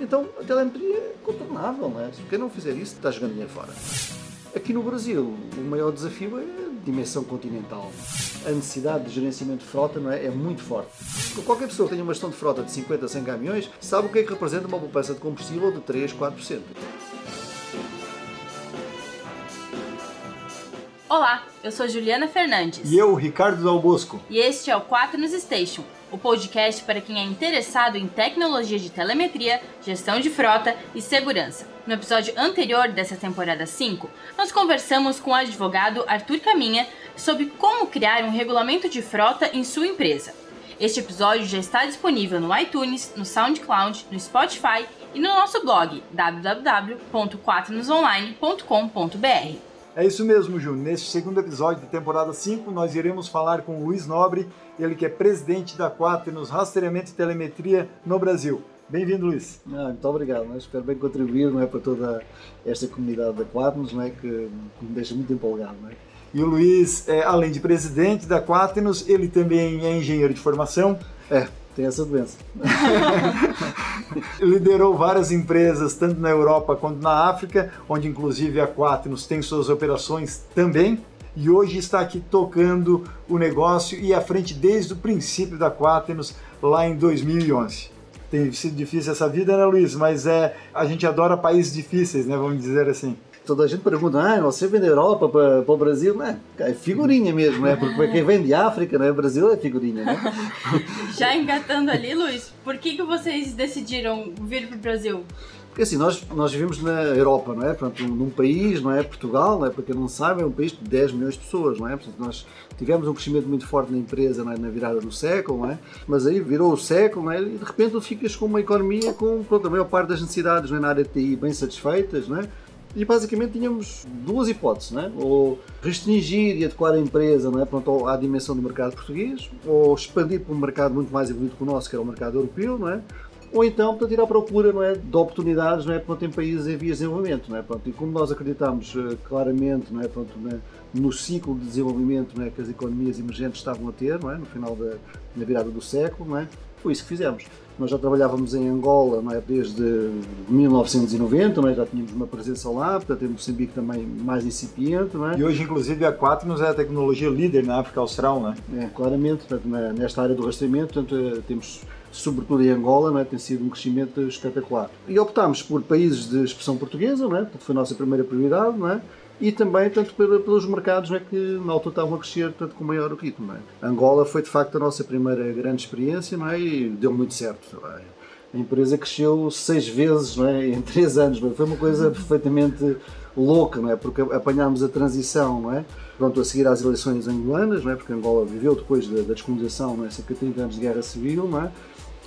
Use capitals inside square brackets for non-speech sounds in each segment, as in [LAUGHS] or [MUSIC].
Então a telemetria é contornável, não é? Se quem não fizer isso está jogando dinheiro fora. Aqui no Brasil, o maior desafio é a dimensão continental. A necessidade de gerenciamento de frota não é, é muito forte. Qualquer pessoa que tenha uma gestão de frota de 50 a 100 caminhões sabe o que é que representa uma poupança de combustível de 3, 4%. Olá, eu sou Juliana Fernandes. E eu, Ricardo Dalbosco. E este é o Quaternos Station, o podcast para quem é interessado em tecnologia de telemetria, gestão de frota e segurança. No episódio anterior dessa temporada 5, nós conversamos com o advogado Arthur Caminha sobre como criar um regulamento de frota em sua empresa. Este episódio já está disponível no iTunes, no SoundCloud, no Spotify e no nosso blog www.quaternosonline.com.br. É isso mesmo, Ju. Neste segundo episódio da temporada 5, nós iremos falar com o Luiz Nobre, ele que é presidente da Quaternos Rastreamento e Telemetria no Brasil. Bem-vindo, Luiz. Ah, muito obrigado. Né? Espero bem contribuir não é, para toda esta comunidade da Quaternos, não é, que, que me deixa muito empolgado. Não é? E o Luiz, é, além de presidente da Quaternos, ele também é engenheiro de formação. É, tem essa doença. [LAUGHS] Liderou várias empresas, tanto na Europa quanto na África, onde inclusive a Quaternos tem suas operações também. E hoje está aqui tocando o negócio e à frente desde o princípio da Quaternos, lá em 2011. Tem sido difícil essa vida, né, Luiz? Mas é, a gente adora países difíceis, né? Vamos dizer assim toda a gente pergunta, ah, você vem da Europa para, para o Brasil? Não, é figurinha mesmo, né? Porque quem vem de África, né? Brasil é figurinha, né? [LAUGHS] Já engatando ali, Luiz, por que, que vocês decidiram vir para o Brasil? Porque assim, nós, nós vivemos na Europa, não é? Portanto, num país, não é? Portugal, não é? Para quem não sabe, é um país de 10 milhões de pessoas, não é? Portanto, nós tivemos um crescimento muito forte na empresa é? na virada do século, não é? Mas aí virou o século, não é? E de repente tu ficas com uma economia com, pronto, a maior parte das necessidades não é? na área de TI bem satisfeitas, não é? E basicamente tínhamos duas hipóteses, não é? ou restringir e adequar a empresa não é? Pronto, à dimensão do mercado português, ou expandir para um mercado muito mais evoluído que o nosso, que era o mercado europeu, não é? ou então portanto, ir à procura não é, de oportunidades não é, pronto, em países em vias de desenvolvimento. Não é? E como nós acreditamos uh, claramente não é, né, no ciclo de desenvolvimento não é, que as economias emergentes estavam a ter não é, no final da na virada do século, não é, foi isso que fizemos. Nós já trabalhávamos em Angola não é, desde 1990, não é, já tínhamos uma presença lá, portanto em Moçambique também mais incipiente. Não é? E hoje, inclusive, a Quaternos é a tecnologia líder na África Austral, não é? é claramente, portanto, nesta área do rastreamento, portanto, eh, temos sobretudo em Angola, não é? tem sido um crescimento espetacular. E optámos por países de expressão portuguesa, não é? foi a nossa primeira prioridade, não é? E também tanto pelos mercados é, que na altura estavam a crescer tanto com maior ritmo. É? Angola foi de facto a nossa primeira grande experiência não é? e deu muito certo. É? A empresa cresceu seis vezes é? [LAUGHS] em três anos. Foi uma coisa perfeitamente louca, não é? porque apanhámos a transição não é? Pronto, a seguir às eleições angolanas, não é? porque Angola viveu depois da, da descolonização, não é? cerca de 30 anos de guerra civil, não é?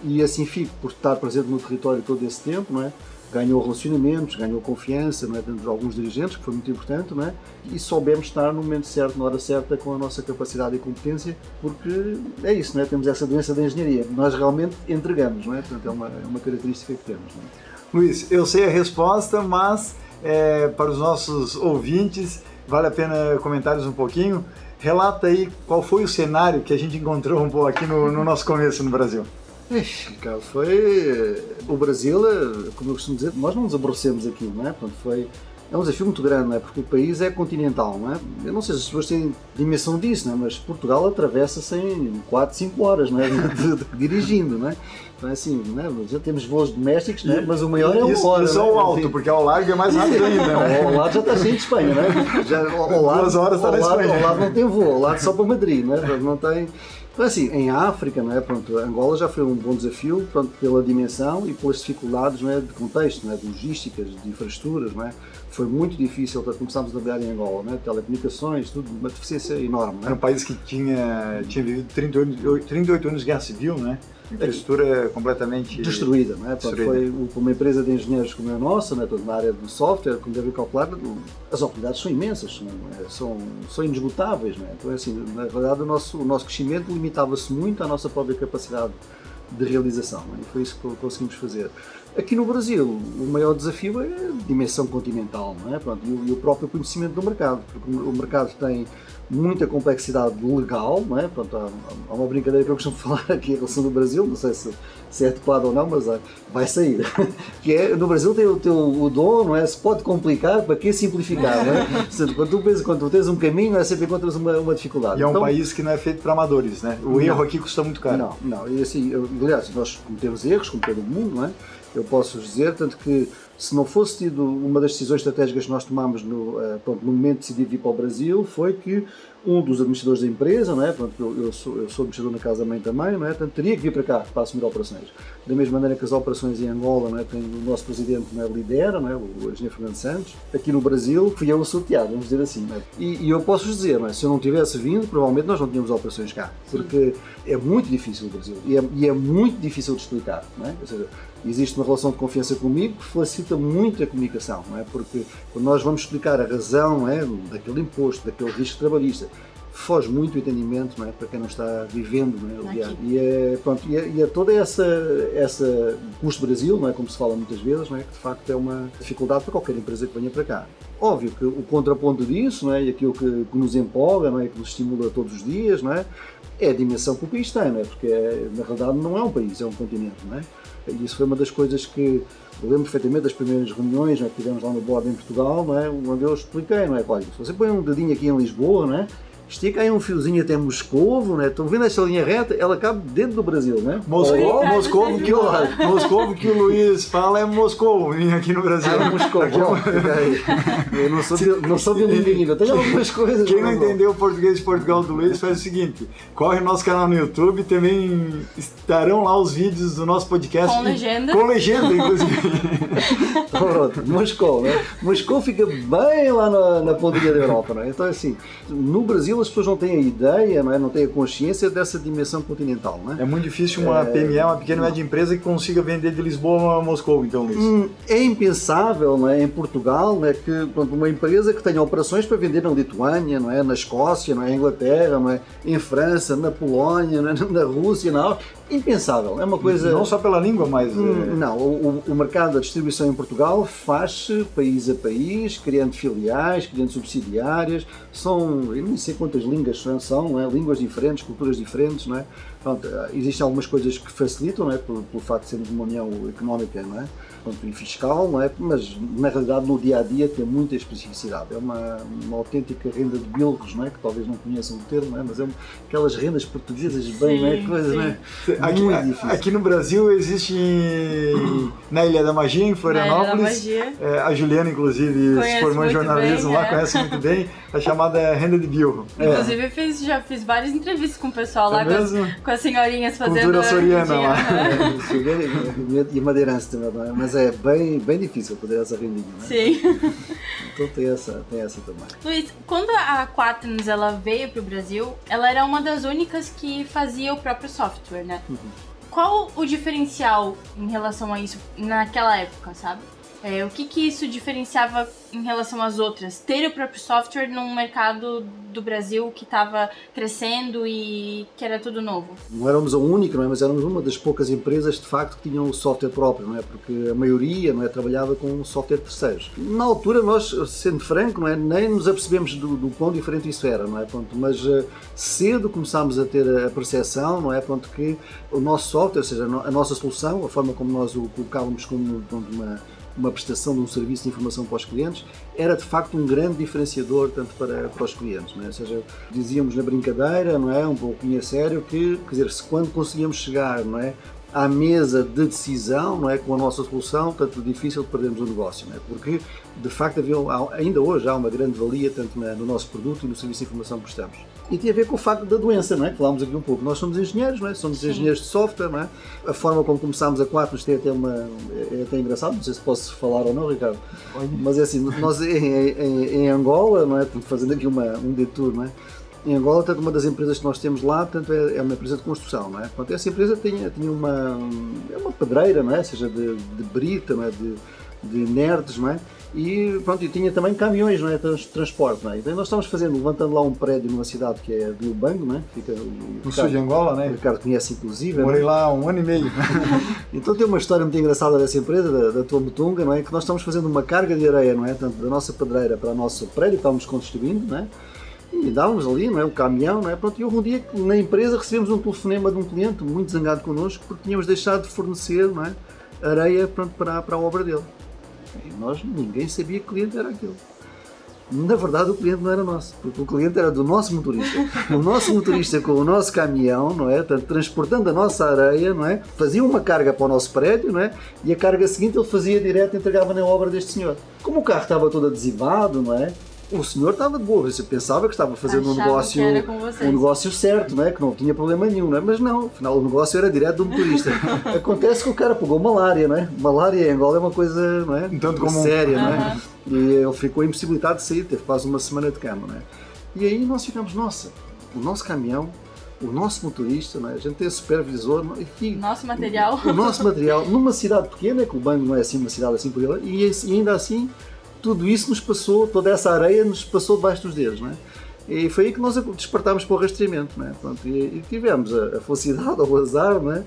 E assim fico por estar presente no território todo esse tempo, não é? ganhou relacionamentos, ganhou confiança não é? dentro de alguns dirigentes, que foi muito importante, não é? e soubemos estar no momento certo, na hora certa, com a nossa capacidade e competência, porque é isso, não é? temos essa doença da engenharia, nós realmente entregamos, não é? portanto é uma, é uma característica que temos. Não é? Luiz, eu sei a resposta, mas é, para os nossos ouvintes, vale a pena comentários um pouquinho. Relata aí qual foi o cenário que a gente encontrou um pouco aqui no, no nosso começo no Brasil. Ixi, cara, foi. O Brasil, é, como eu costumo dizer, nós não nos aborrecemos aqui, não é? Portanto, foi. É um desafio muito grande, não é? Porque o país é continental, não é? Eu não sei se as pessoas têm dimensão disso, não é? Mas Portugal atravessa-se em 4, 5 horas, não é? De, de, dirigindo, não é? Então, é assim, não é? já temos voos domésticos, não é? mas o maior é o isso, hora. Isso é o alto, porque ao largo é mais rápido ainda, né? Ao lado já está cheio de Espanha, não é? Já, ao lado, Duas horas está na Espanha. Ao lado não tem voo, ao lado só para Madrid, não é? Não tem. Então, assim, em África, não é? Pronto, Angola já foi um bom desafio pronto, pela dimensão e pelas dificuldades não é? de contexto, não é? de logísticas, de infraestruturas. Não é? Foi muito difícil para começarmos a trabalhar em Angola, não é? telecomunicações, tudo, uma deficiência enorme. É? Era um país que tinha, tinha vivido 38, 38 anos de guerra civil, não é? Infraestrutura completamente destruída. Não é? destruída. Foi uma empresa de engenheiros como a nossa, né? na área do software, como devem calcular, as oportunidades são imensas, é? são, são inesgotáveis. Não é? Então, é assim, na verdade, o nosso, o nosso crescimento limitava-se muito à nossa própria capacidade de realização. É? E foi isso que conseguimos fazer. Aqui no Brasil, o maior desafio é a dimensão continental, não é? Pronto, e, o, próprio conhecimento do mercado, porque o mercado tem muita complexidade legal, não é? Pronto, há, há, uma brincadeira que eu costumo [LAUGHS] falar aqui em relação do Brasil, não sei se, se é adequado ou não, mas vai sair. [LAUGHS] que é, no Brasil tem o teu o dom, não é? Se pode complicar, para que simplificar, não é? [LAUGHS] quando tu pensas, quando tu tens um caminho, é sempre encontras uma, uma dificuldade. E é um então, país que não é feito para amadores, né? O erro aqui custa muito caro. Não, não. E assim, aliás, nós cometemos erros, como todo mundo, não é? Eu posso dizer, tanto que se não fosse tido uma das decisões estratégicas que nós tomámos no, uh, pronto, no momento de decidir vir para o Brasil, foi que um dos administradores da empresa, não é? Pronto, eu, eu, sou, eu sou administrador na Casa Mãe também, não é? Portanto, teria que vir para cá para assumir operações. Da mesma maneira que as operações em Angola, não é? Tem o nosso presidente, não é? Lidera, não é? O engenheiro Fernando Santos. Aqui no Brasil, fui eu o sorteado, vamos dizer assim, não é? E, e eu posso dizer, não é? Se eu não tivesse vindo, provavelmente nós não tínhamos operações cá. Porque é muito difícil o Brasil. E é, e é muito difícil de explicar, não é? Ou seja, existe uma relação de confiança comigo que facilita muito a comunicação, não é? Porque quando nós vamos explicar a razão é? daquele imposto, daquele risco trabalhista, foge muito o entendimento não é? para quem não está vivendo não é? e, é, pronto, e, é, e é toda essa, essa custo Brasil, não é? como se fala muitas vezes, não é? que de facto é uma dificuldade para qualquer empresa que venha para cá. Óbvio que o contraponto disso não é? e aquilo que, que nos empolga, não é? que nos estimula todos os dias, não é? é a dimensão que o país tem, não é? porque é, na realidade não é um país, é um continente. Não é? E isso foi uma das coisas que eu lembro perfeitamente das primeiras reuniões é, que tivemos lá no Board em Portugal, não é? onde eu expliquei, não é? Olha, se você põe um dedinho aqui em Lisboa, não é? Estica aí um fiozinho até Moscovo, né? Estão vendo essa linha reta? Ela cabe dentro do Brasil, né? Moscovo, Moscovo, que, o, Moscovo que o Luiz fala é Moscou aqui no Brasil. Ah, é Moscou, aqui, Eu não sou, de, não sou ainda, tem algumas coisas. Quem não entendeu o português de Portugal do Luiz faz o seguinte, corre no nosso canal no YouTube, também estarão lá os vídeos do nosso podcast. Com legenda. Com legenda, inclusive. [LAUGHS] Pronto, Moscou, né? Moscou fica bem lá na, na pontinha da Europa, né? Então, assim, no Brasil as pessoas não têm a ideia, não, é? não têm a consciência dessa dimensão continental. Não é? muito difícil uma é... PME, uma pequena média empresa, que consiga vender de Lisboa a Moscou, então, Luiz. Hum, é impensável não é? em Portugal não é? que pronto, uma empresa que tenha operações para vender na Lituânia, não é? na Escócia, não é? Inglaterra, não é? em França, na Polónia, não é? na Rússia, na impensável. É uma coisa. Não só pela língua, mas. Hum, é... Não, o, o, mercado da distribuição em Portugal faz-se país a país, criando filiais, criando subsidiárias. São, eu nem sei quantas línguas são, é? línguas diferentes, culturas diferentes, não é? Pronto, existem algumas coisas que facilitam, não é? Pelo, pelo facto de sermos uma união económica, não é? Pronto, e fiscal, não é? Mas na realidade no dia a dia tem muita especificidade. É uma, uma autêntica renda de bilros, não é? Que talvez não conheçam o termo, não é? Mas é aquelas rendas portuguesas bem, sim, não é? Coisas, não é? Aqui, aqui, no Brasil existe na Ilha da Magia, em Florianópolis. É, a Juliana, inclusive, se formou em jornalismo bem, lá, é. conhece muito bem, [LAUGHS] a chamada renda de bilro. Inclusive, é. fiz, já fiz várias entrevistas com o pessoal lá, é com, as, com as senhorinhas fazendo. Cultura soriana lá. e madeirança também, mas é bem, bem difícil poder essa rendinha, né? Sim. Então tem essa, tem essa também. Luiz, quando a Quaternos ela veio para o Brasil, ela era uma das únicas que fazia o próprio software, né? Uhum. Qual o diferencial em relação a isso naquela época, sabe? É, o que, que isso diferenciava em relação às outras? Ter o próprio software num mercado do Brasil que estava crescendo e que era tudo novo? Não éramos a única, não é? mas éramos uma das poucas empresas de facto que tinham o software próprio, não é? porque a maioria não é? trabalhava com software terceiros. Na altura, nós, sendo franco, não é? nem nos apercebemos do, do quão diferente isso era, não é? Pronto, mas uh, cedo começámos a ter a percepção não é? Pronto, que o nosso software, ou seja, a nossa solução, a forma como nós o colocávamos como pronto, uma uma prestação de um serviço de informação para os clientes, era de facto um grande diferenciador tanto para, para os clientes. Não é? Ou seja, dizíamos na brincadeira, não é? um pouquinho a sério, que quer dizer, se quando conseguíamos chegar não é? à mesa de decisão não é? com a nossa solução, tanto difícil de perdermos o negócio. Não é? Porque, de facto, havia, ainda hoje há uma grande valia tanto no nosso produto e no serviço de informação que prestamos e tem a ver com o facto da doença, não é? Falámos aqui um pouco. Nós somos engenheiros, não é? Somos Sim. engenheiros de software, não é? A forma como começámos a quatro, isto é até, uma, é até engraçado, não sei se posso falar ou não, Ricardo. Mas é assim, nós em, em, em Angola, não é? Fazendo aqui uma, um detour, não é? Em Angola, tanto uma das empresas que nós temos lá, tanto é, é uma empresa de construção, não é? Portanto, essa empresa tinha, tinha uma, é uma pedreira, não é? Ou seja, de, de brita, não é? De, de nerds, não é? E pronto, e tinha também caminhões, não é? Trans, transporte, não é? Então nós estamos fazendo, levantando lá um prédio numa cidade que é do Bango, não é? Fica no sul de Angola, né? O Ricardo conhece inclusive. Morei é? lá um ano e meio. [LAUGHS] então tem uma história muito engraçada dessa empresa, da, da Tuamutunga, não é? Que nós estamos fazendo uma carga de areia, não é? Tanto da nossa pedreira para o nosso prédio que estávamos construindo, não é? E dávamos ali, não é? O caminhão, não é? Pronto, e houve um dia na empresa recebemos um telefonema de um cliente muito zangado connosco porque tínhamos deixado de fornecer, não é? Areia pronto, para, para a obra dele. Nós, ninguém sabia que cliente era aquele. Na verdade, o cliente não era nosso, porque o cliente era do nosso motorista. O nosso motorista com o nosso caminhão, não é? transportando a nossa areia, não é? Fazia uma carga para o nosso prédio, não é? E a carga seguinte ele fazia direto e entregava na obra deste senhor. Como o carro estava todo adesivado, não é? O senhor estava de boa, você pensava que estava fazendo um negócio, um negócio certo, não é? que não tinha problema nenhum, não é? mas não, afinal o negócio era direto do motorista. [LAUGHS] Acontece que o cara pegou malária, não é? Malária em Angola é uma coisa não é? Tanto como séria, não é? E ele ficou impossibilitado de sair, teve quase uma semana de cama. Não é? E aí nós ficamos, nossa, o nosso caminhão o nosso motorista, é? a gente tem supervisor. E, nosso material. O, o nosso material, numa cidade pequena, que o banco não é assim uma cidade assim por ele, e, e ainda assim tudo isso nos passou, toda essa areia nos passou debaixo dos dedos, não é? E foi aí que nós despertámos para o rastreamento, né? Pronto, e, e, tivemos a, a, felicidade [LAUGHS] o azar né?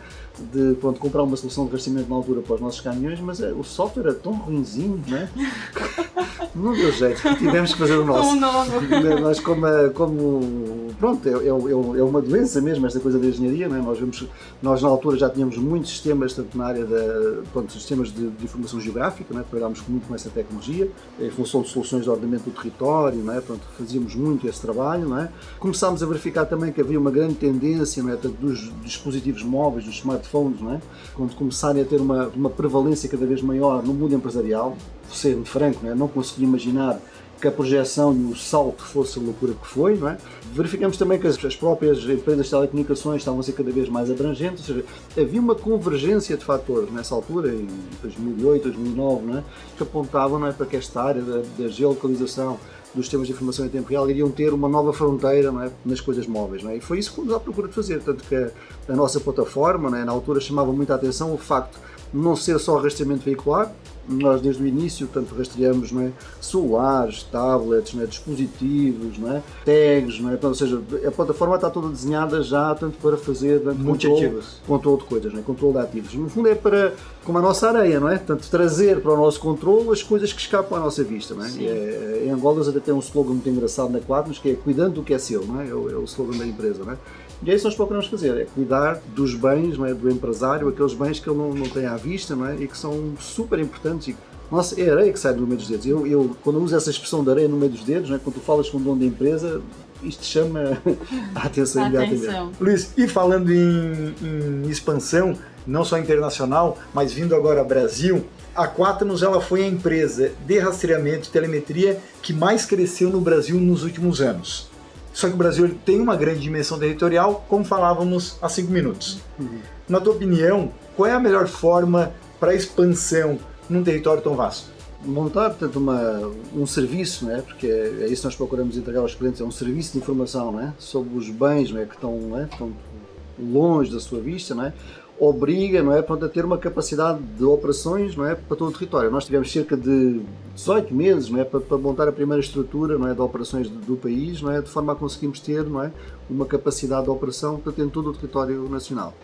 De pronto, comprar uma solução de rastreamento na altura para os nossos caminhões, mas é, o software era tão ruimzinho, né? [LAUGHS] não deu jeito, tivemos que fazer o nosso. Um novo. [LAUGHS] Nós, como, como pronto, é, é, é, uma doença mesmo esta coisa da engenharia, né? nós, vemos, nós na altura já tínhamos muitos sistemas, tanto na área da, pronto, sistemas de, de informação geográfica, né? trabalhámos muito com essa tecnologia, em função de soluções de ordenamento do território, né? pronto, fazíamos muito esse trabalho. Não é? Começámos a verificar também que havia uma grande tendência não é? dos dispositivos móveis, dos smartphones, não é? quando começarem a ter uma, uma prevalência cada vez maior no mundo empresarial, ser franco, não, é? não consegui imaginar que a projeção e o salto fosse a loucura que foi, não é? Verificamos também que as, as, próprias empresas de telecomunicações estavam a ser cada vez mais abrangentes, ou seja, havia uma convergência de fatores nessa altura, em 2008, 2009, não é? que apontavam não é, para que esta área da, da geolocalização dos sistemas de informação em tempo real iriam ter uma nova fronteira é? nas coisas móveis. É? E foi isso que fomos à procura de fazer. Tanto que a, a nossa plataforma, é? na altura, chamava muita atenção o facto não ser só rastreamento veicular, nós desde o início tanto rastreamos não é, celulares, tablets, não é, dispositivos, não é, tags, não é, ou seja, a plataforma está toda desenhada já tanto para fazer tanto controle, controle de coisas, não é, controle de ativos. No fundo é para, como a nossa areia, não é? Tanto trazer para o nosso controle as coisas que escapam à nossa vista, não é? é em Angola até tem um slogan muito engraçado na Quadros que é cuidando do que é seu, não é? É o, é o slogan da empresa, não é? E é isso que nós procuramos fazer, é cuidar dos bens não é, do empresário, aqueles bens que ele não, não tem à vista não é, e que são super importantes. E, nossa, é areia que sai do meio dos dedos. Eu, eu quando eu uso essa expressão de areia no meio dos dedos, não é, quando tu falas com o dono da empresa, isto chama [LAUGHS] a atenção a imediatamente. Atenção. Luiz, e falando em, em, expansão, não só internacional, mas vindo agora ao Brasil, a Quaternos ela foi a empresa de rastreamento e telemetria que mais cresceu no Brasil nos últimos anos. Só que o Brasil tem uma grande dimensão territorial, como falávamos há cinco minutos. Uhum. Na tua opinião, qual é a melhor forma para expansão num território tão vasto? Montar, portanto, uma, um serviço, né? porque é isso que nós procuramos entregar aos clientes, é um serviço de informação né? sobre os bens né? que estão, né? estão longe da sua vista, né? Obriga não é, a ter uma capacidade de operações não é, para todo o território. Nós tivemos cerca de 18 meses não é, para, para montar a primeira estrutura não é, de operações do, do, país, não é, de forma a conseguirmos ter não é, uma capacidade de operação para ter todo o território nacional.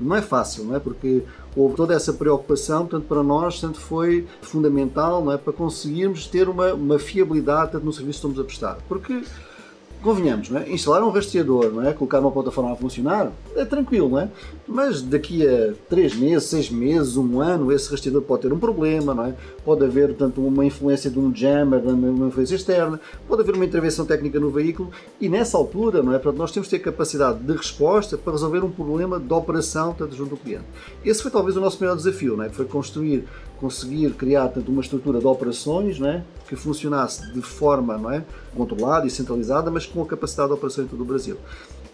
Não é fácil, não é? porque houve toda essa preocupação, portanto, para nós tanto foi fundamental não é? para conseguirmos ter uma, uma fiabilidade tanto no serviço que estamos a prestar. Porque convenhamos, não é? instalar um rastreador, não é? colocar uma plataforma a funcionar, é tranquilo, não é? Mas daqui a 3 meses, 6 meses, um ano, esse rastreador pode ter um problema, não é? Pode haver, tanto uma influência de um jammer, uma influência externa, pode haver uma intervenção técnica no veículo e nessa altura, não é? Portanto, nós temos que ter capacidade de resposta para resolver um problema de operação, tanto junto ao cliente. Esse foi talvez o nosso maior desafio, não é? Foi construir conseguir criar tanto uma estrutura de operações não é? que funcionasse de forma não é? controlada e centralizada, mas com a capacidade de operação em todo o Brasil.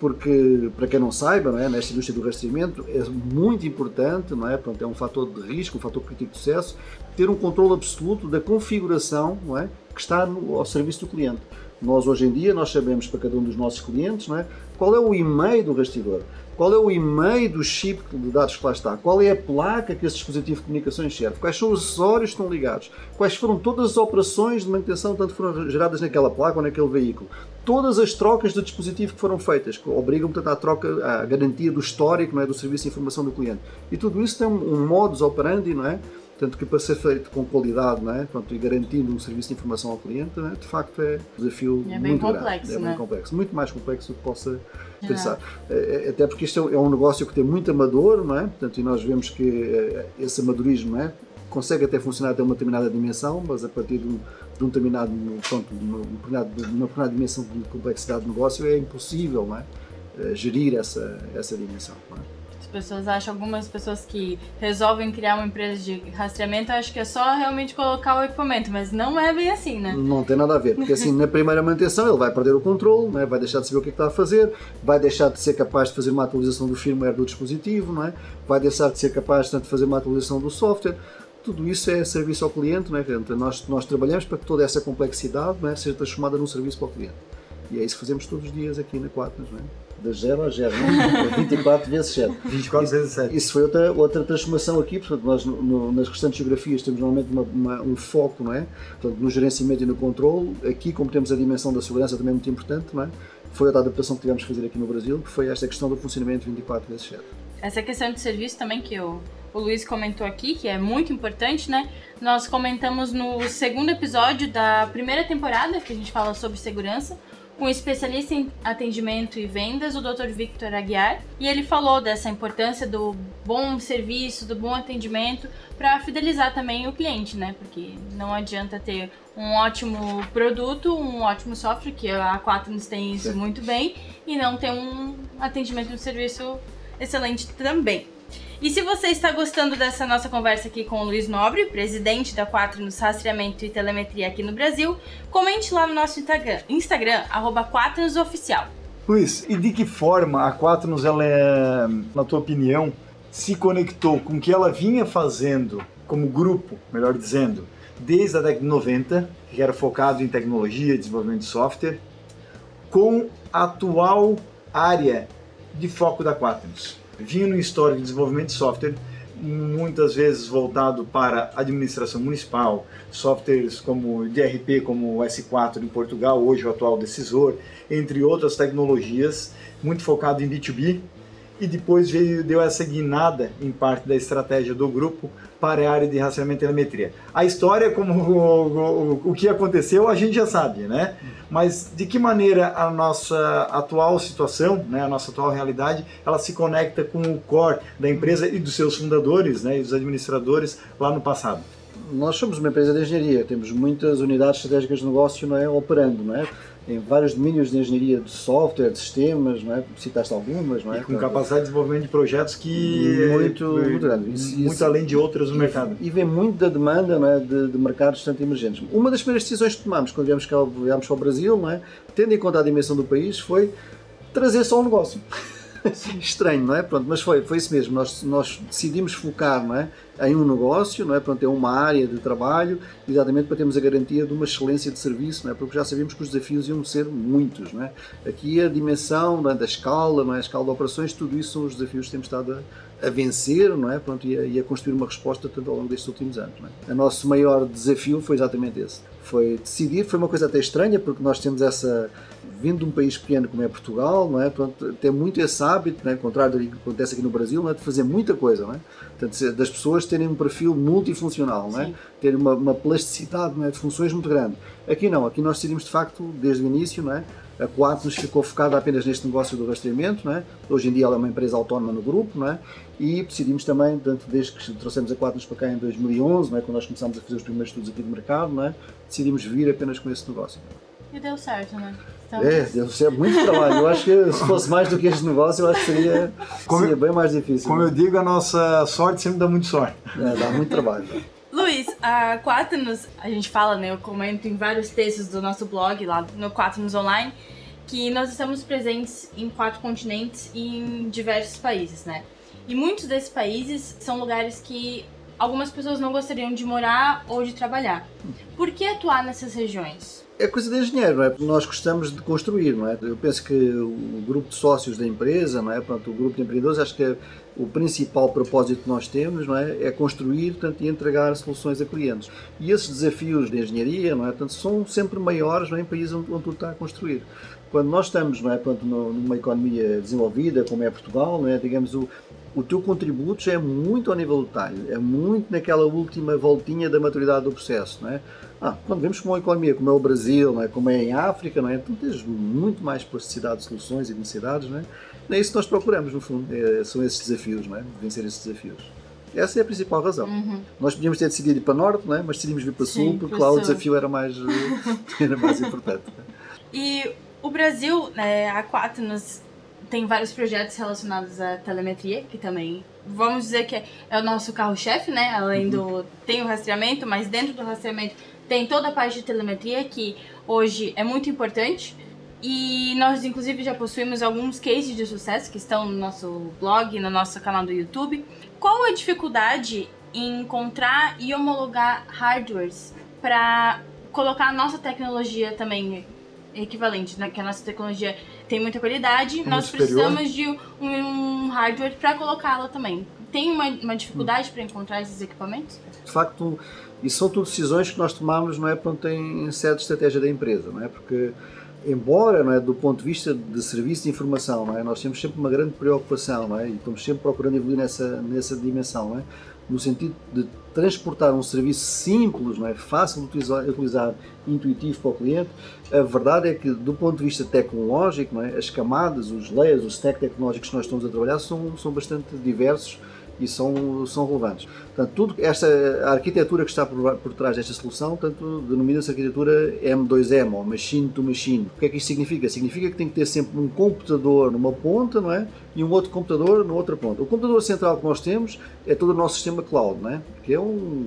Porque, para quem não saiba, não é? nesta indústria do rastreamento é muito importante, não é? Pronto, é um fator de risco, um fator crítico de sucesso, ter um controle absoluto da configuração não é? que está no, ao serviço do cliente Nós hoje em dia nós sabemos para cada um dos nossos clientes não é? qual é o e-mail do rastreador, qual é o e-mail do chip de dados que lá está, qual é a placa que esse dispositivo de comunicações serve, quais são os acessórios que estão ligados, quais foram todas as operações de manutenção tanto foram geradas naquela placa ou naquele veículo, todas as trocas de dispositivo que foram feitas, que obrigam portanto à troca, à garantia do histórico não é? do serviço de informação do cliente. E tudo isso tem um, um modus operandi, não é? Tanto que para ser feito com qualidade não é? Pronto, e garantindo um serviço de informação ao cliente, é? de facto é um desafio é muito complexo, grande. É bem é? complexo, muito mais complexo do que possa pensar. É, Até porque isto é um negócio que tem muito amador, não é? Portanto, e nós vemos que eh, esse amadorismo é? consegue até funcionar até uma determinada dimensão, mas a partir de um, de um determinado, pronto, de uma, determinada- de uma determinada dimensão de complexidade do negócio é impossível não é? Eh, gerir essa, essa dimensão. Não é? As pessoas acham, algumas pessoas que resolvem criar uma empresa de rastreamento, acham que é só realmente colocar o equipamento, mas não é bem assim, né? Não tem nada a ver, porque assim, na primeira manutenção ele vai perder o controle, não é? vai deixar de saber o que é está a fazer, vai deixar de ser capaz de fazer uma atualização do firmware do dispositivo, não é? vai deixar de ser capaz tanto, de fazer uma atualização do software. Tudo isso é serviço ao cliente, não é? Portanto, nós, nós trabalhamos para que toda essa complexidade é? seja transformada num serviço para o cliente. E é isso que fazemos todos os dias aqui na Quatnos, não é? Da 0 a 0, não é? 24 vezes 7. 24 vezes 7. Isso foi outra, outra transformação aqui, portanto, nós no- no- nas restantes geografias temos normalmente uma- uma- um foco não é? portanto, no gerenciamento e no controle. Aqui, como temos a dimensão da segurança também muito importante, não é? foi outra adaptação que tivemos que fazer aqui no Brasil, que foi esta questão do funcionamento 24 vezes 7. Essa questão de serviço também que o, o Luiz comentou aqui, que é muito importante, né? Nós comentamos no segundo episódio da primeira temporada, que a gente fala sobre segurança, com o especialista em atendimento e vendas, o Dr. Victor Aguiar, e ele falou dessa importância do bom serviço, do bom atendimento para fidelizar também o cliente, né? Porque não adianta ter um ótimo produto, um ótimo software, que a Quaternos tem isso muito bem, e não ter um atendimento e um serviço excelente também. E se você está gostando dessa nossa conversa aqui com o Luiz Nobre, presidente da Quaternos Rastreamento e Telemetria aqui no Brasil, comente lá no nosso Instagram, Instagram arroba Quaternosoficial. Luiz, e de que forma a Quaternos, ela é, na tua opinião, se conectou com o que ela vinha fazendo como grupo, melhor dizendo, desde a década de 90, que era focado em tecnologia desenvolvimento de software, com a atual área de foco da Quaternos? Vinha no histórico de desenvolvimento de software, muitas vezes voltado para administração municipal, softwares como DRP, como o S4 em Portugal, hoje o atual decisor, entre outras tecnologias, muito focado em B2B, e depois veio, deu essa guinada em parte da estratégia do grupo para a área de rastreamento e telemetria. A história, como o, o, o que aconteceu, a gente já sabe, né? Mas de que maneira a nossa atual situação, né, a nossa atual realidade, ela se conecta com o core da empresa e dos seus fundadores, né, e dos administradores lá no passado? Nós somos uma empresa de engenharia, temos muitas unidades estratégicas de negócio não é, operando, não é? Em vários domínios de engenharia de software, de sistemas, não é? citaste algumas, não é? E com capacidade de desenvolvimento de projetos que Muito- muito grande. Isso- muito isso- além de outras no E- mercado. E vem muito da demanda não é, de, de mercados tanto emergentes. Uma das primeiras decisões que tomámos quando viemos, cá, viemos para o Brasil, não é, tendo em conta a dimensão do país, foi trazer só um negócio. Estranho, não é? Pronto, mas foi, foi isso mesmo. Nós, nós decidimos focar não é, em um negócio, não é? Pronto, é uma área de trabalho, exatamente para termos a garantia de uma excelência de serviço, não é? porque já sabíamos que os desafios iam ser muitos. Não é? Aqui a dimensão não é, da escala, não é? a escala de operações, tudo isso são os desafios que temos estado a, a vencer não é? Pronto, e, a, e a construir uma resposta tanto ao longo destes últimos anos. É? O nosso maior desafio foi exatamente esse. Foi decidir, foi uma coisa até estranha, porque nós temos essa. Vindo de um país pequeno como é Portugal, não é? Portanto, tem muito esse hábito, não é? contrário do que acontece aqui no Brasil, não é? de fazer muita coisa, não é? Portanto, das pessoas terem um perfil multifuncional, não é? Sim. ter uma, uma plasticidade não é? de funções muito grande. Aqui não, aqui nós decidimos de facto, desde o início, não é? A Coatos ficou focada apenas neste negócio do rastreamento, não é? hoje em dia ela é uma empresa autónoma no grupo, não é? e decidimos também, portanto, desde que trouxemos a Coatos para cá em 2011, não é? quando nós começámos a fazer os primeiros estudos aqui de mercado, não é? decidimos vir apenas com esse negócio. E deu certo, né? Então, É, deve ser muito trabalho. Eu acho que se fosse mais do que este negócio, eu acho que seria, Como seria eu- bem mais difícil. Como eu digo, a nossa sorte sempre dá muito sorte. É, dá muito trabalho. Luiz, a Quaternos, a gente fala, né? Eu comento em vários textos do nosso blog lá no Quaternos Online, que nós estamos presentes em quatro continentes e em diversos países, né? E muitos desses países são lugares que algumas pessoas não gostariam de morar ou de trabalhar. Por que atuar nessas regiões? É coisa de engenheiro, não é? Nós gostamos de construir, não é? Eu penso que o grupo de sócios da empresa, não é? Pronto, o grupo de empreendedores, acho que é o principal propósito que nós temos, não é? É construir, portanto, e entregar soluções a clientes. E esses desafios de engenharia, não é? Portanto, são sempre maiores não é? em países onde, onde tudo está a construir. Quando nós estamos, não é? Portanto, numa economia desenvolvida, como é Portugal, não é? Digamos, o, o teu contributo já é muito ao nível do detalhe, é muito naquela última voltinha da maturidade do processo, não é? Ah, quando vemos como uma economia como é o Brasil, não é? como é em África, não é? então tens muito mais plasticidade de soluções e de necessidades, não é? É isso que nós procuramos, no fundo, é, são esses desafios, não é? vencer esses desafios. Essa é a principal razão. Uhum. Nós podíamos ter decidido ir para norte, não é? mas decidimos vir para Sim, sul, porque lá o desafio era mais, [LAUGHS] era mais importante. E o Brasil, né, a Quatnos tem vários projetos relacionados à telemetria, que também vamos dizer que é o nosso carro-chefe, né? Além uhum. do tem o rastreamento, mas dentro do rastreamento tem toda a parte de telemetria que hoje é muito importante. E nós, inclusive, já possuímos alguns cases de sucesso que estão no nosso blog, no nosso canal do YouTube. Qual a dificuldade em encontrar e homologar hardwares para colocar a nossa tecnologia também equivalente, né? que a nossa tecnologia tem muita qualidade, nós superior. precisamos de um, um hardware para colocá-la também. Tem uma, uma dificuldade hum. para encontrar esses equipamentos? De facto, e são tudo decisões que nós tomamos, não é, pronto, em sede de estratégia da empresa, não é? Porque embora, não é, do ponto de vista de serviço de informação, não é, nós temos sempre uma grande preocupação, não é, e estamos sempre procurando evoluir nessa nessa dimensão, não é, no sentido de transportar um serviço simples, não é, fácil de utilizar, utilizar, intuitivo para o cliente. A verdade é que, do ponto de vista tecnológico, não é, as camadas, os layers, os stack tecnológicos que nós estamos a trabalhar são são bastante diversos e são, são relevantes. Portanto, tudo, esta, a arquitetura que está por, por trás desta solução, tanto denomina-se arquitetura M2M, ou Machine to Machine. O que é que isto significa? Significa que tem que ter sempre um computador numa ponta, não é? E um outro computador na outra ponta. O computador central que nós temos é todo o nosso sistema cloud, não é? Que é um,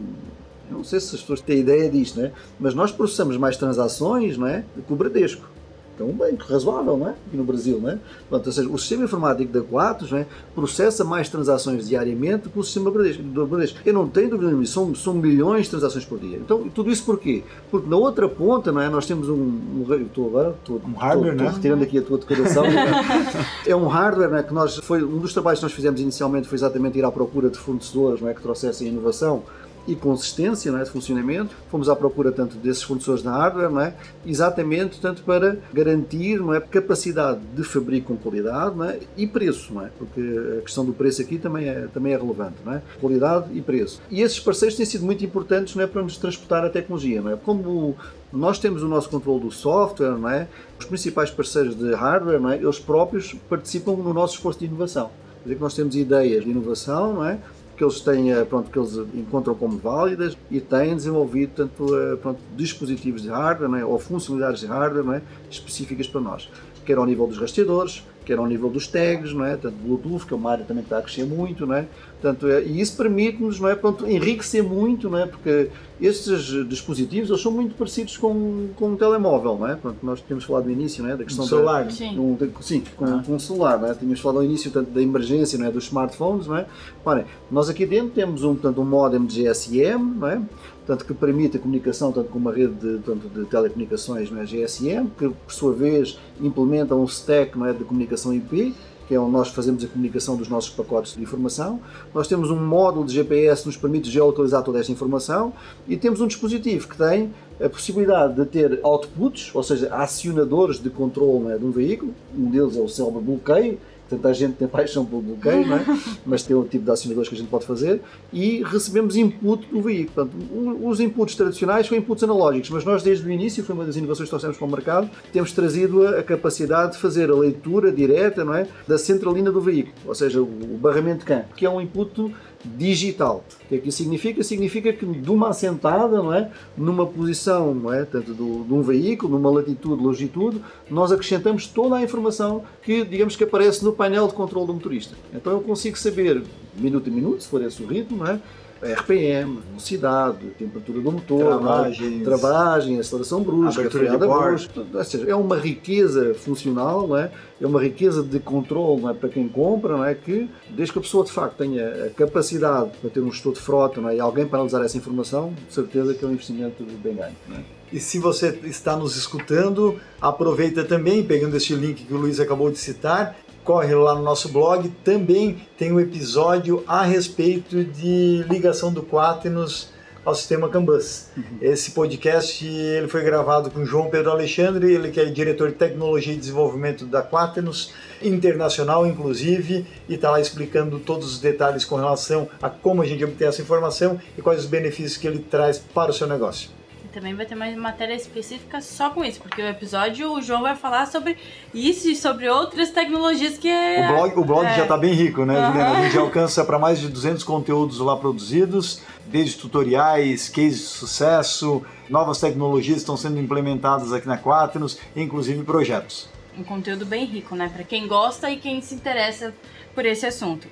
não sei se as pessoas têm ideia disto, né? mas nós processamos mais transações não é? que o Bradesco. É um banco razoável, não é? Aqui no Brasil, não é? Portanto, ou seja, o sistema informático da Quatos é? processa mais transações diariamente que o sistema do Bradesco. Eu não tenho dúvida nenhuma, são, são milhões de transações por dia. Então, tudo isso porquê? Porque na outra ponta, não é? Nós temos um, um estou agora, estou, um hardware, estou, estou retirando aqui a tua declaração. [LAUGHS] é um hardware, não é? Que nós, foi, um dos trabalhos que nós fizemos inicialmente foi exatamente ir à procura de fornecedores, não é? Que trouxessem inovação e consistência não é, de funcionamento. Fomos à procura tanto desses fornecedores de hardware, não é, exatamente tanto para garantir não é, capacidade de fabrico com qualidade não é, e preço, não é, porque a questão do preço aqui também é, também é relevante. Não é, qualidade e preço. E esses parceiros têm sido muito importantes não é, para nos transportar a tecnologia. Não é, como nós temos o nosso controle do software, não é, os principais parceiros de hardware, não é, eles próprios participam no nosso esforço de inovação. Quer dizer que nós temos ideias de inovação, não é? Que eles têm, eh, pronto, que eles encontram como válidas e têm desenvolvido tanto, eh, pronto, dispositivos de hardware é? ou funcionalidades de hardware é? específicas para nós, quer ao nível dos rastreadores, quer ao nível dos tags, não é? Tanto Bluetooth, que é uma área também que está a crescer muito, não é? Portanto, é, e isso permite-nos, não é? Pronto, enriquecer muito, não é? Porque estes dispositivos eles são muito parecidos com, com um telemóvel, não é? Pronto, nós tínhamos falado no início, não é? Da questão um celular. Da, sim. Um, sim, com, ah. com um celular, não é? Tínhamos falado no início tanto da emergência, não é? Dos smartphones, não é? Parem, nós aqui dentro temos um, portanto, um modem de GSM, não é? Portanto, que permite a comunicação tanto com uma rede de, tanto de telecomunicações não é, GSM, que por sua vez implementa um stack não é, de comunicação IP, que é onde nós fazemos a comunicação dos nossos pacotes de informação. Nós temos um módulo de GPS que nos permite geolocalizar toda esta informação e temos um dispositivo que tem a possibilidade de ter outputs, ou seja, acionadores de controle é, de um veículo. Um deles é o célebre bloqueio, Tanta gente tem paixão pelo bloqueio, não é? [LAUGHS] mas tem outro tipo de acionadores que a gente pode fazer e recebemos input do veículo. Portanto, os inputs tradicionais são inputs analógicos, mas nós desde o início, foi uma das inovações que trouxemos para o mercado, temos trazido a, capacidade de fazer a leitura direta não é? da centralina do veículo, ou seja, o barramento de campo, que é um input digital. O que é que isso significa? Significa que de uma assentada, não é? numa posição não é? Tanto do, de um veículo, numa latitude, longitude, nós acrescentamos toda a informação que, digamos que aparece no painel de controle do motorista. Então eu consigo saber, minuto a minuto, se for esse o ritmo, não é? RPM, velocidade, temperatura do motor, Travagens. travagem, aceleração brusca, Abertura freada brusca. Ou seja, é uma riqueza funcional, não é? é uma riqueza de controle não é? para quem compra, não é? que desde que a pessoa de facto tenha a capacidade para ter um gestor de frota não é? e alguém para analisar essa informação, de certeza que é um investimento bem ganho. É? E se você está nos escutando, aproveita também, pegando este link que o Luiz acabou de citar, corre lá no nosso blog, também tem um episódio a respeito de ligação do Quaternos ao sistema Canvas. Esse podcast ele foi gravado com João Pedro Alexandre, ele que é diretor de tecnologia e desenvolvimento da Quaternos, internacional inclusive, e está lá explicando todos os detalhes com relação a como a gente obtém essa informação e quais os benefícios que ele traz para o seu negócio. Também vai ter mais matéria específica só com isso, porque o episódio o João vai falar sobre isso e sobre outras tecnologias que é. O blog, o blog é. já está bem rico, né, Aham. Juliana? A gente alcança para mais de 200 conteúdos lá produzidos, desde tutoriais, cases de sucesso, novas tecnologias estão sendo implementadas aqui na Quaternos, inclusive projetos. um conteúdo bem rico, né? Para quem gosta e quem se interessa por esse assunto.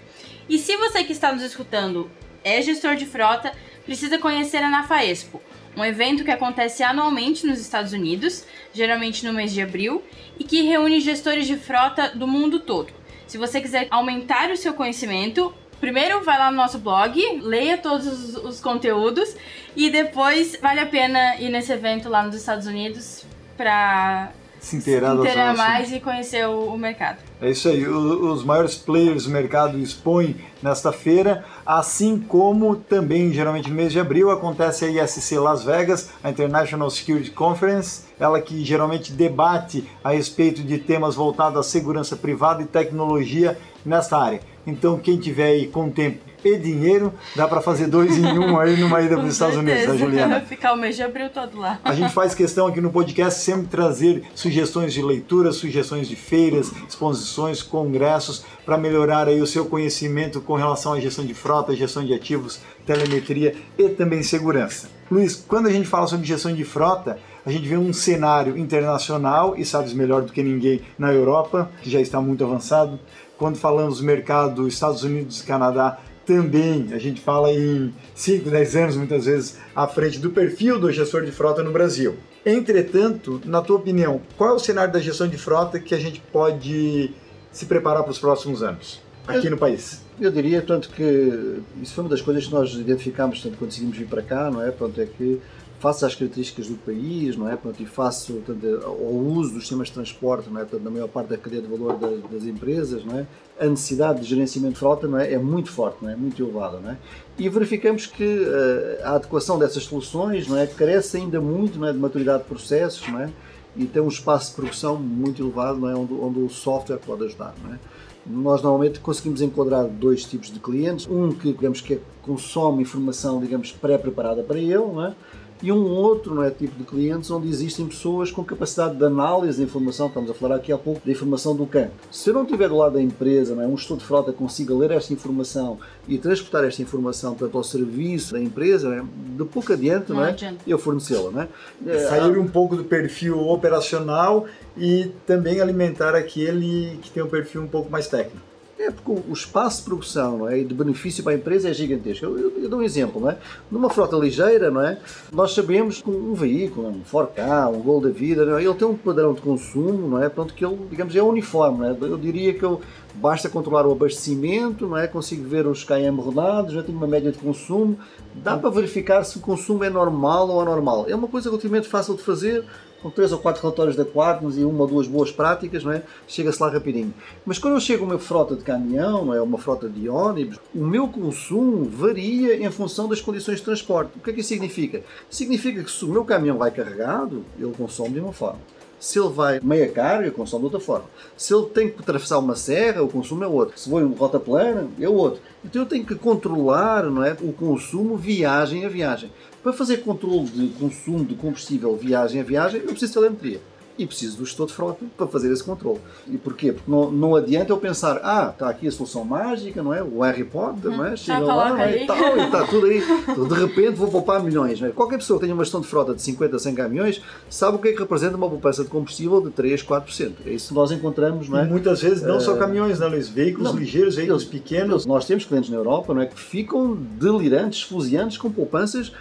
E se você que está nos escutando é gestor de frota, precisa conhecer a Nafaespo, um evento que acontece anualmente nos Estados Unidos, geralmente no mês de abril, e que reúne gestores de frota do mundo todo. Se você quiser aumentar o seu conhecimento, primeiro vai lá no nosso blog, leia todos os, os conteúdos e depois vale a pena ir nesse evento lá nos Estados Unidos para Se inteirar do inteirar assunto. mais e conhecer o, o mercado. É isso aí, o- os maiores players do mercado expõem nesta feira, assim como também, geralmente no mês de abril, acontece a ISC Las Vegas, a International Security Conference, ela que geralmente debate a respeito de temas voltados à segurança privada e tecnologia nesta área. Então, quem tiver aí com tempo e dinheiro, dá para fazer dois em um aí numa ida para os Estados Unidos, né, certeza. Juliana? [LAUGHS] Ficar o mês de abril todo lá. A gente faz questão aqui no podcast sempre trazer sugestões de leitura, sugestões de feiras, exposições, congressos, para melhorar aí o seu conhecimento com relação à gestão de frota, gestão de ativos, telemetria e também segurança. Luiz, quando a gente fala sobre gestão de frota, a gente vê um cenário internacional, e sabes melhor do que ninguém, na Europa, que já está muito avançado. Quando falamos mercado Estados Unidos e Canadá, também a gente fala em 5, 10 anos, muitas vezes, à frente do perfil do gestor de frota no Brasil. Entretanto, na tua opinião, qual é o cenário da gestão de frota que a gente pode se preparar para os próximos anos aqui no país? Eu diria, tanto que isso foi uma das coisas que nós identificámos tanto quando decidimos vir para cá, não é? Pronto, é que face às características do país, não é? Pronto, e face portanto, ao uso dos sistemas de transporte, não é? Portanto, na maior parte da cadeia de valor das, das empresas, não é? A necessidade de gerenciamento de frota, não é? É muito forte, não é? Muito elevada, não é? E verificamos que eh, a adequação dessas soluções, não é? Carece ainda muito, não é? De maturidade de processos, não é? E tem um espaço de produção muito elevado, não é? Onde, onde o software pode ajudar, não é? Nós normalmente conseguimos enquadrar dois tipos de clientes, um que digamos que consome informação digamos pré-preparada para ele, não é? E um outro não é, tipo de clientes onde existem pessoas com capacidade de análise da informação, estamos a falar aqui há pouco da informação do campo. Se eu não tiver do lado da empresa, não é, um gestor de frota consiga ler esta informação e transportar esta informação portanto, ao serviço da empresa, não é, de pouco adiante Não é, eu fornecê-la. Não é? É, Sair um pouco do perfil operacional e também alimentar aquele que tem um perfil um pouco mais técnico. É porque o espaço de produção não é? e de benefício para a empresa é gigantesco. Eu, eu- dou um exemplo, não é? Numa frota ligeira, não é? Nós sabemos que um veículo, um Ford Ka, um Gol da vida, não é? ele tem um padrão de consumo, não é? Pronto, que ele, digamos, é uniforme, não é? Eu diria que eu, basta controlar o abastecimento, não é? Consigo ver os KM rodados, já tenho uma média de consumo, dá para verificar se o consumo é normal ou anormal. É uma coisa relativamente fácil de fazer, com três ou quatro relatórios da Quadnos e uma ou duas boas práticas, não é? chega-se lá rapidinho. Mas quando eu chego a uma frota de caminhão, é? uma frota de ônibus, o meu consumo varia em função das condições de transporte. O que é que isso significa? Significa que se o meu caminhão vai carregado, ele consome de uma forma. Se ele vai meia carga, eu de outra forma. Se ele tem que atravessar uma serra, o consumo é outro. Se vou em rota plana, é outro. Então eu tenho que controlar não é, o consumo viagem a viagem. Para fazer controle de consumo de combustível viagem a viagem, eu preciso de telemetria. e preciso do gestor de frota para fazer esse controle. E porquê? Porque não, não adianta eu pensar, ah, está aqui a solução mágica, não é? O Harry Potter, não é? Chega lá não é? e tal, e está tudo aí. Então, de repente vou poupar milhões. Não é? Qualquer pessoa que tenha uma gestão de frota de 50, 100 caminhões sabe o que é que representa uma poupança de combustível de 3, 4%. É isso que nós encontramos, não é? E muitas vezes não uh, só caminhões, não, Luís? Veículos não, ligeiros, veículos pequenos. Nós temos clientes na Europa não é, que ficam delirantes, fuziantes com poupanças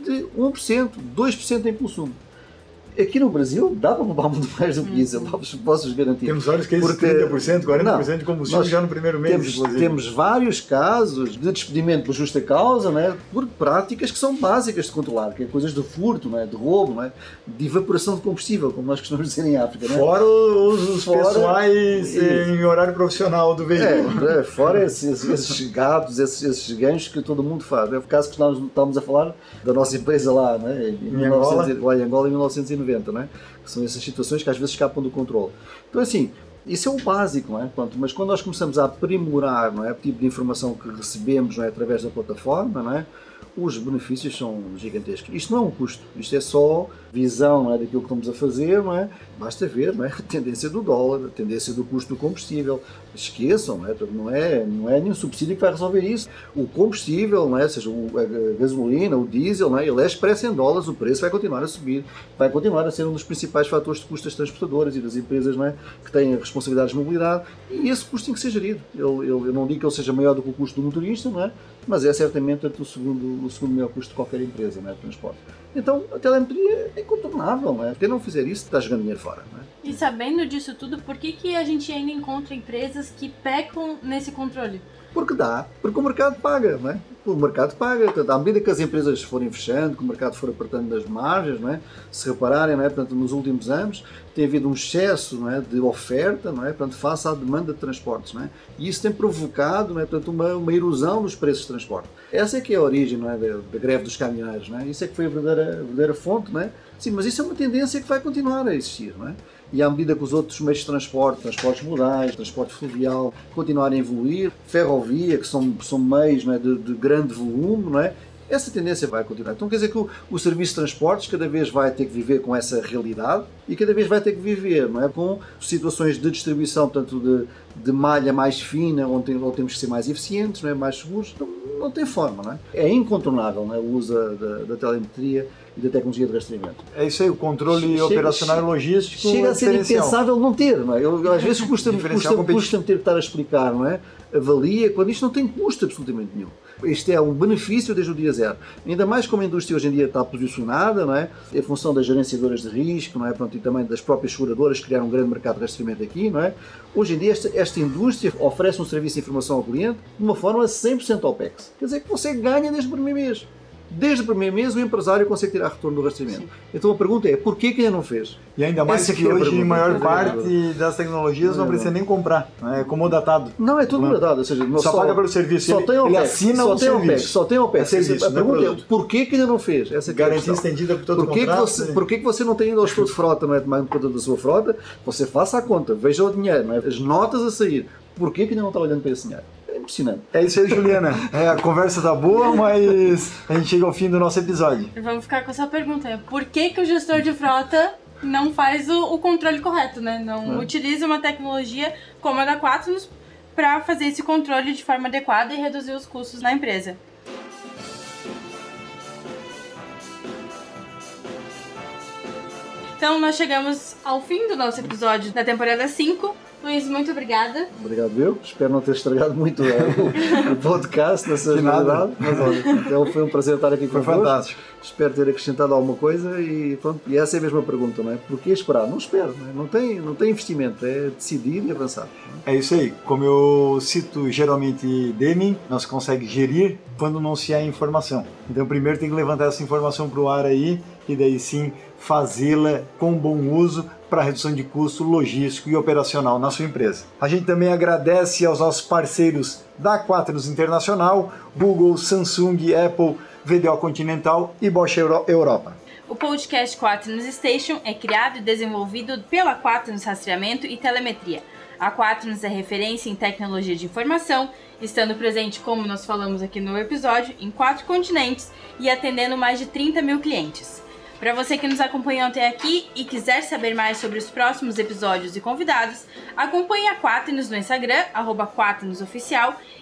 de 1%, 2% em consumo aqui no Brasil dá para poupar muito mais do que isso, eu posso-vos garantir. Temos vários casos Porque, de 30%, 40% não, de combustível já no primeiro mês. Temos, inclusive. temos vários casos de despedimento por justa causa, né, por práticas que são básicas de controlar, que é coisas de furto, né, de roubo, né, de evaporação de combustível, como nós costumamos dizer em África. Né? Fora os, os fora, pessoais em horário profissional do veículo. É, é fora esses, esses gatos, esses, esses ganhos que todo mundo faz. É o caso que nós estávamos a falar da nossa empresa lá, né, em, em 1900, Angola. em Angola em 1990. Né? Que são essas situações que às vezes escapam do controle. Então, assim, isso é o básico, não é? Pronto, mas quando nós começamos a aprimorar não é, o tipo de informação que recebemos não é, através da plataforma, não é? Os benefícios são gigantescos. Isto não é um custo, isto é só visão é, daquilo que estamos a fazer, não é? Basta ver não é? a tendência do dólar, a tendência do custo do combustível. Esqueçam, não é? Não, é, não é nenhum subsídio que vai resolver isso. O combustível, não é? seja, a gasolina, o diesel, não é? ele é expresso em dólares, o preço vai continuar a subir, vai continuar a ser um dos principais fatores de custo das transportadoras e das empresas não é? que têm responsabilidades de mobilidade e esse custo tem que ser gerido. Eu, eu, eu não digo que ele seja maior do que o custo do motorista, não é? Mas é certamente o segundo, o segundo maior custo de qualquer empresa não é? de transporte. Então a telemetria é incontornável, não é? Quem não fizer isso está jogando dinheiro fora. É? E sabendo disso tudo, por que, que a gente ainda encontra empresas que pecam nesse controle? Porque dá, porque o mercado paga, não é? O mercado paga. Portanto, à medida que as empresas forem fechando, que o mercado for apertando das margens, não é? se repararem, não é? Portanto, nos últimos anos tem havido um excesso não é? de oferta não é? Portanto, face à demanda de transportes. Não é? E isso tem provocado não é? Portanto, uma, uma erosão nos preços de transporte. Essa é que é a origem não é? da, da greve dos caminhoneiros. Não é? Isso é que foi a verdadeira, a verdadeira fonte. Não é? Sim, mas isso é uma tendência que vai continuar a existir. Não é? e à medida que os outros meios de transporte, transportes modais, transporte fluvial, continuarem a evoluir, ferrovia, que são, são meios é, de, de, grande volume, não é? essa tendência vai continuar. Então quer dizer que o, o, serviço de transportes cada vez vai ter que viver com essa realidade e cada vez vai ter que viver não é? com situações de distribuição, tanto de, de malha mais fina, onde, tem, onde, temos que ser mais eficientes, não é? mais seguros. Não tem forma. Não é? é incontornável não é? o uso da, da telemetria e da tecnologia de rastreamento. É isso aí, o controle chega, operacional e logístico. Chega a ser impensável não ter, não é? Eu, às vezes custa-me custa, custa ter que estar a explicar, não é? Avalia, quando isto não tem custo absolutamente nenhum. Isto é um benefício desde o dia zero. Ainda mais como a indústria hoje em dia está posicionada, não é? Em função das gerenciadoras de risco, não é? Pronto, e também das próprias seguradoras criaram um grande mercado de rastreamento aqui, não é? Hoje em dia esta, esta indústria oferece um serviço de informação ao cliente de uma forma 100% OPEX. Quer dizer que você ganha desde o primeiro mês desde o primeiro mês o empresário consegue tirar retorno do rastreamento. Sim. Então a pergunta é, por que, que ainda não fez? E ainda mais Essa que é hoje, a maior parte das tecnologias não, não precisa nem comprar, é como datado. Não, é tudo datado, ou seja, só, só paga pelo serviço, só ele, tem OPEX, ele assina só o tem serviço. OPEX, só tem OPEX. É serviço, a pergunta é, por que, que ainda não fez? Essa é Garantia estendida por todo por que contrato. Que você, por que, que você não tem ainda o estudo de frota, não é tomando conta da sua frota? Você faça a conta, veja o dinheiro, não é? as notas a sair. Por que, que ainda não está olhando para esse dinheiro? Impressionante. É isso aí, Juliana. É, a conversa tá boa, mas a gente chega ao fim do nosso episódio. Vamos ficar com essa pergunta. Por que, que o gestor de frota não faz o, o controle correto, né? Não é. utiliza uma tecnologia como a da Quaternos para fazer esse controle de forma adequada e reduzir os custos na empresa. Então nós chegamos ao fim do nosso episódio da temporada 5. Luiz, muito obrigada. Obrigado eu. Espero não ter estragado muito o, o podcast nessa realidade. Mas olha, então foi um prazer estar aqui Foi fantástico. Espero ter acrescentado alguma coisa e pronto. E essa é a mesma pergunta, não é? Porquê esperar? Não espero, não, é? não, tem, não tem investimento, é decidir e avançar. É? é isso aí. Como eu cito geralmente Deming, nós consegue gerir quando não se há informação. Então primeiro tem que levantar essa informação para o ar aí e daí sim fazê-la com bom uso para redução de custo logístico e operacional na sua empresa. A gente também agradece aos nossos parceiros da Quaternos Internacional, Google, Samsung, Apple, VDO Continental e Bosch Euro Europa. O podcast Quaternos Station é criado e desenvolvido pela Quaternos Rastreamento e Telemetria. A Quaternos é referência em tecnologia de informação, estando presente, como nós falamos aqui no episódio, em quatro continentes e atendendo mais de 30 mil clientes. Para você que nos acompanhou até aqui e quiser saber mais sobre os próximos episódios e convidados, acompanhe a Quaternos no Instagram, arroba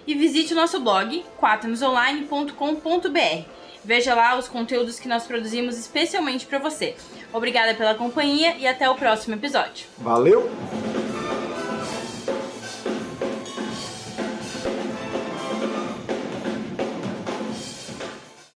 e visite o nosso blog, quaternosonline.com.br. Veja lá os conteúdos que nós produzimos especialmente para você. Obrigada pela companhia e até o próximo episódio. Valeu!